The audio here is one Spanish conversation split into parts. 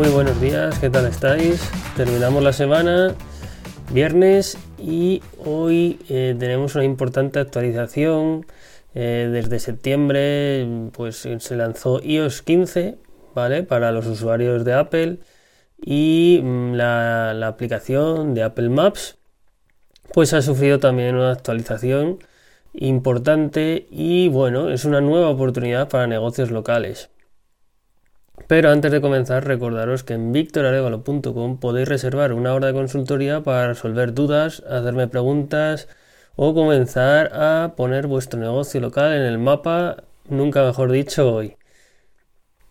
Muy buenos días, ¿qué tal estáis? Terminamos la semana, viernes, y hoy eh, tenemos una importante actualización. Eh, desde septiembre pues, se lanzó iOS 15 ¿vale? para los usuarios de Apple y mm, la, la aplicación de Apple Maps pues ha sufrido también una actualización importante y bueno, es una nueva oportunidad para negocios locales. Pero antes de comenzar, recordaros que en victorarevalo.com podéis reservar una hora de consultoría para resolver dudas, hacerme preguntas o comenzar a poner vuestro negocio local en el mapa, nunca mejor dicho, hoy.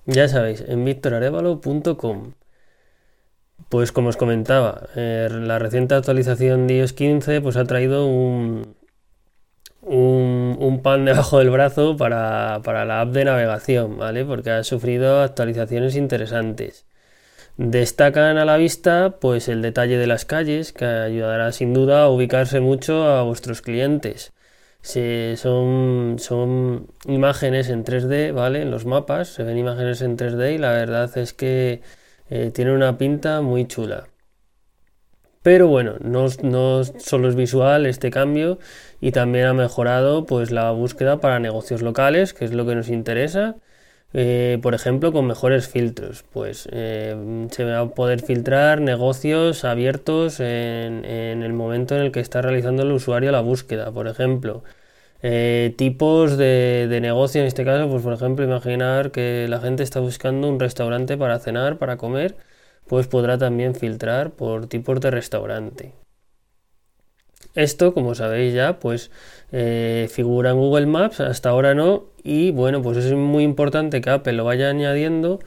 Ya sabéis, en victorarevalo.com. Pues como os comentaba, eh, la reciente actualización de iOS 15 pues ha traído un, un, pan debajo del brazo para, la app de navegación, ¿vale? Porque ha sufrido actualizaciones interesantes. Destacan a la vista pues el detalle de las calles, que ayudará sin duda a ubicarse mucho a vuestros clientes. son, son imágenes en 3D, ¿vale? En los mapas se ven imágenes en 3D y la verdad es que eh, tiene una pinta muy chula. Pero bueno, no, no, solo es visual este cambio y también ha mejorado pues la búsqueda para negocios locales, que es lo que nos interesa. Eh, por ejemplo, con mejores filtros, pues eh, se va a poder filtrar negocios abiertos en, el momento en el que está realizando el usuario la búsqueda. Por ejemplo, eh, tipos de, de, negocio en este caso, pues por ejemplo, imaginar que la gente está buscando un restaurante para cenar, para comer pues podrá también filtrar por tipos de restaurante. Esto, como sabéis ya, pues eh, figura en Google Maps, hasta ahora no, y bueno, pues es muy importante que Apple lo vaya añadiendo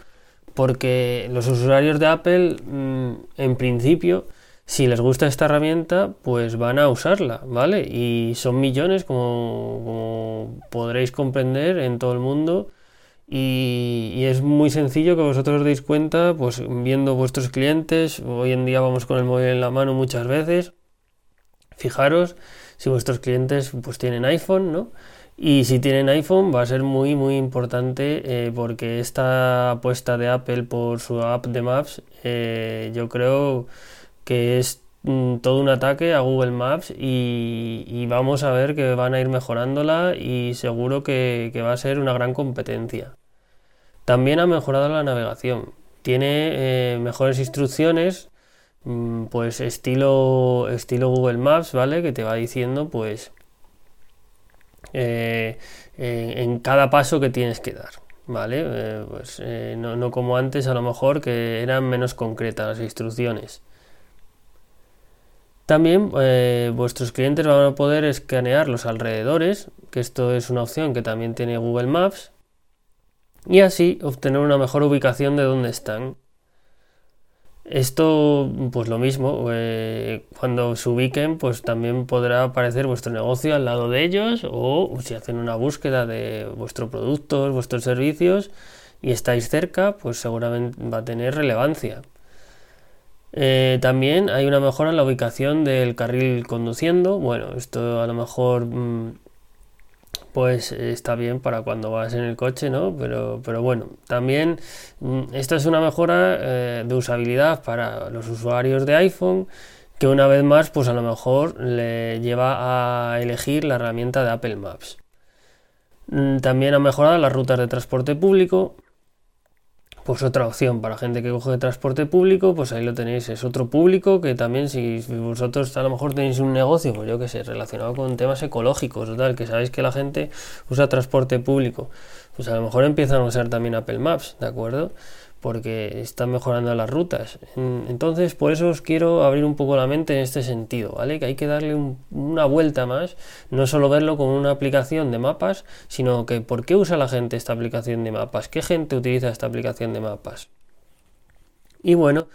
porque los usuarios de Apple, mm, en principio, si les gusta esta herramienta, pues van a usarla, ¿vale? Y son millones, como, como podréis comprender, en todo el mundo y, es muy sencillo que vosotros os deis cuenta, pues viendo vuestros clientes, hoy en día vamos con el móvil en la mano muchas veces, fijaros si vuestros clientes pues tienen iPhone, ¿no? Y si tienen iPhone va a ser muy muy importante eh, porque esta apuesta de Apple por su app de Maps eh, yo creo que es mm, todo un ataque a Google Maps y, vamos a ver que van a ir mejorándola y seguro que va a ser una gran competencia. También ha mejorado la navegación. Tiene eh, mejores instrucciones, mm, pues estilo, estilo Google Maps, ¿vale? Que te va diciendo, pues, eh, en cada paso que tienes que dar. ¿Vale? Eh, pues no, no, como antes, a lo mejor que eran menos concretas las instrucciones. También vuestros clientes van a poder escanear los alrededores, que esto es una opción que también tiene Google Maps, y así obtener una mejor ubicación de dónde están. Esto, pues lo mismo, eh, cuando se ubiquen, pues también podrá aparecer vuestro negocio al lado de ellos o si hacen una búsqueda de vuestros productos, vuestros servicios y estáis cerca, pues seguramente va a tener relevancia. Eh, también hay una mejora en la ubicación del carril conduciendo. Bueno, esto a lo mejor mm, pues está bien para cuando vas en el coche, ¿no? Pero, pero bueno, también mm, esta es una mejora eh, de usabilidad para los usuarios de iPhone que una vez más, pues a lo mejor le lleva a elegir la herramienta de Apple Maps. Mm, también ha mejorado las rutas de transporte público, pues otra opción para gente que coge transporte público, pues ahí lo tenéis, es otro público que también si vosotros a lo mejor tenéis un negocio, pues yo que sé, relacionado con temas ecológicos o tal, que sabéis que la gente usa transporte público, pues a lo mejor empiezan a usar también Apple Maps, ¿de acuerdo? Porque están mejorando las rutas. Entonces, por eso os quiero abrir un poco la mente en este sentido, ¿vale? Que hay que darle una vuelta más, no solo verlo como una aplicación de mapas, sino que por qué usa la gente esta aplicación de mapas, qué gente utiliza esta aplicación de mapas. Y bueno,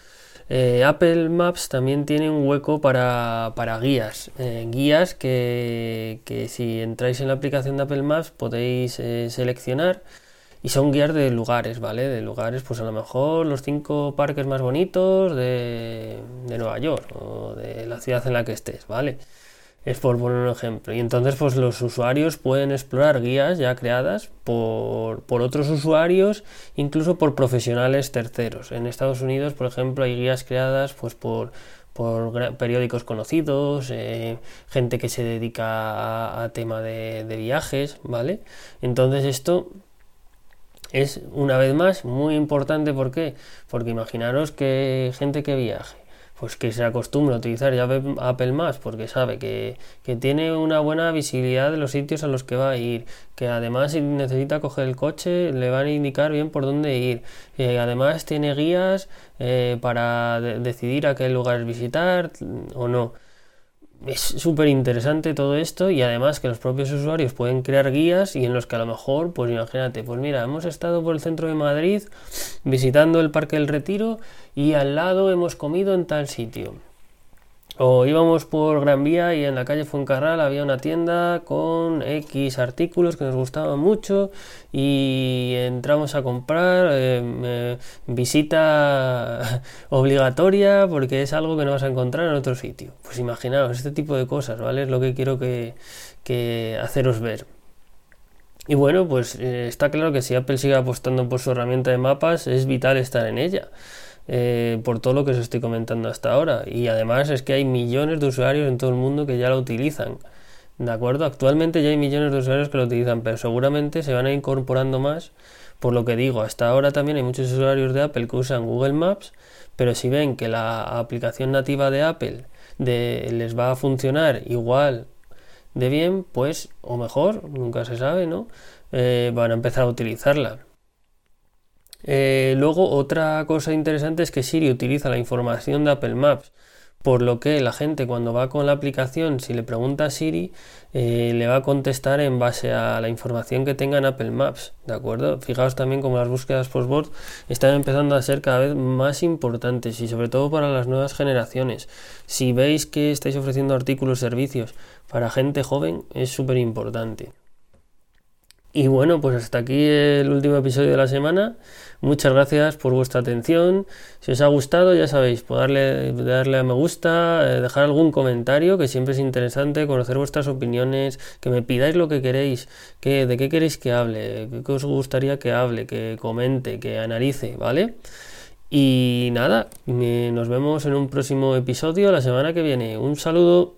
eh, Apple Maps también tiene un hueco para, guías, eh, guías que, si entráis en la aplicación de Apple Maps podéis eh, seleccionar y son guías de lugares, ¿vale? De lugares, pues a lo mejor los cinco parques más bonitos de, Nueva York o de la ciudad en la que estés, ¿vale? Es por poner un ejemplo. Y entonces pues los usuarios pueden explorar guías ya creadas por, por otros usuarios, incluso por profesionales terceros. En Estados Unidos, por ejemplo, hay guías creadas pues por por periódicos conocidos, eh, gente que se dedica a, tema de, de, viajes, ¿vale? Entonces esto es una vez más muy importante, ¿por qué? Porque imaginaros que gente que viaje pues que se acostumbra a utilizar ya Apple Maps porque sabe que, tiene una buena visibilidad de los sitios a los que va a ir, que además si necesita coger el coche le van a indicar bien por dónde ir, que además tiene guías eh, para decidir a qué lugares visitar o no es súper interesante todo esto y además que los propios usuarios pueden crear guías y en los que a lo mejor, pues imagínate, pues mira, hemos estado por el centro de Madrid visitando el Parque del Retiro y al lado hemos comido en tal sitio. O íbamos por Gran Vía y en la calle Fuencarral había una tienda con X artículos que nos gustaban mucho y entramos a comprar eh, visita obligatoria porque es algo que no vas a encontrar en otro sitio. Pues imaginaos este tipo de cosas, ¿vale? Es lo que quiero que, que haceros ver. Y bueno, pues eh, está claro que si Apple sigue apostando por su herramienta de mapas, es vital estar en ella. Eh, por todo lo que os estoy comentando hasta ahora. Y además es que hay millones de usuarios en todo el mundo que ya lo utilizan. ¿De acuerdo? Actualmente ya hay millones de usuarios que lo utilizan, pero seguramente se van a incorporando más. Por lo que digo, hasta ahora también hay muchos usuarios de Apple que usan Google Maps, pero si ven que la aplicación nativa de Apple les va a funcionar igual de bien, pues, o mejor, nunca se sabe, ¿no? Eh, van a empezar a utilizarla. Eh, luego, otra cosa interesante es que Siri utiliza la información de Apple Maps, por lo que la gente cuando va con la aplicación, si le pregunta a Siri, eh, le va a contestar en base a la información que tenga en Apple Maps, ¿de acuerdo? Fijaos también como las búsquedas post-board están empezando a ser cada vez más importantes y sobre todo para las nuevas generaciones. Si veis que estáis ofreciendo artículos, servicios para gente joven, es súper importante. Y bueno, pues hasta aquí el último episodio de la semana. Muchas gracias por vuestra atención. Si os ha gustado, ya sabéis, darle, darle a me gusta, eh, dejar algún comentario, que siempre es interesante conocer vuestras opiniones, que me pidáis lo que queréis, que, de qué queréis que hable, qué os gustaría que hable, que comente, que analice, ¿vale? Y nada, nos vemos en un próximo episodio la semana que viene. Un saludo.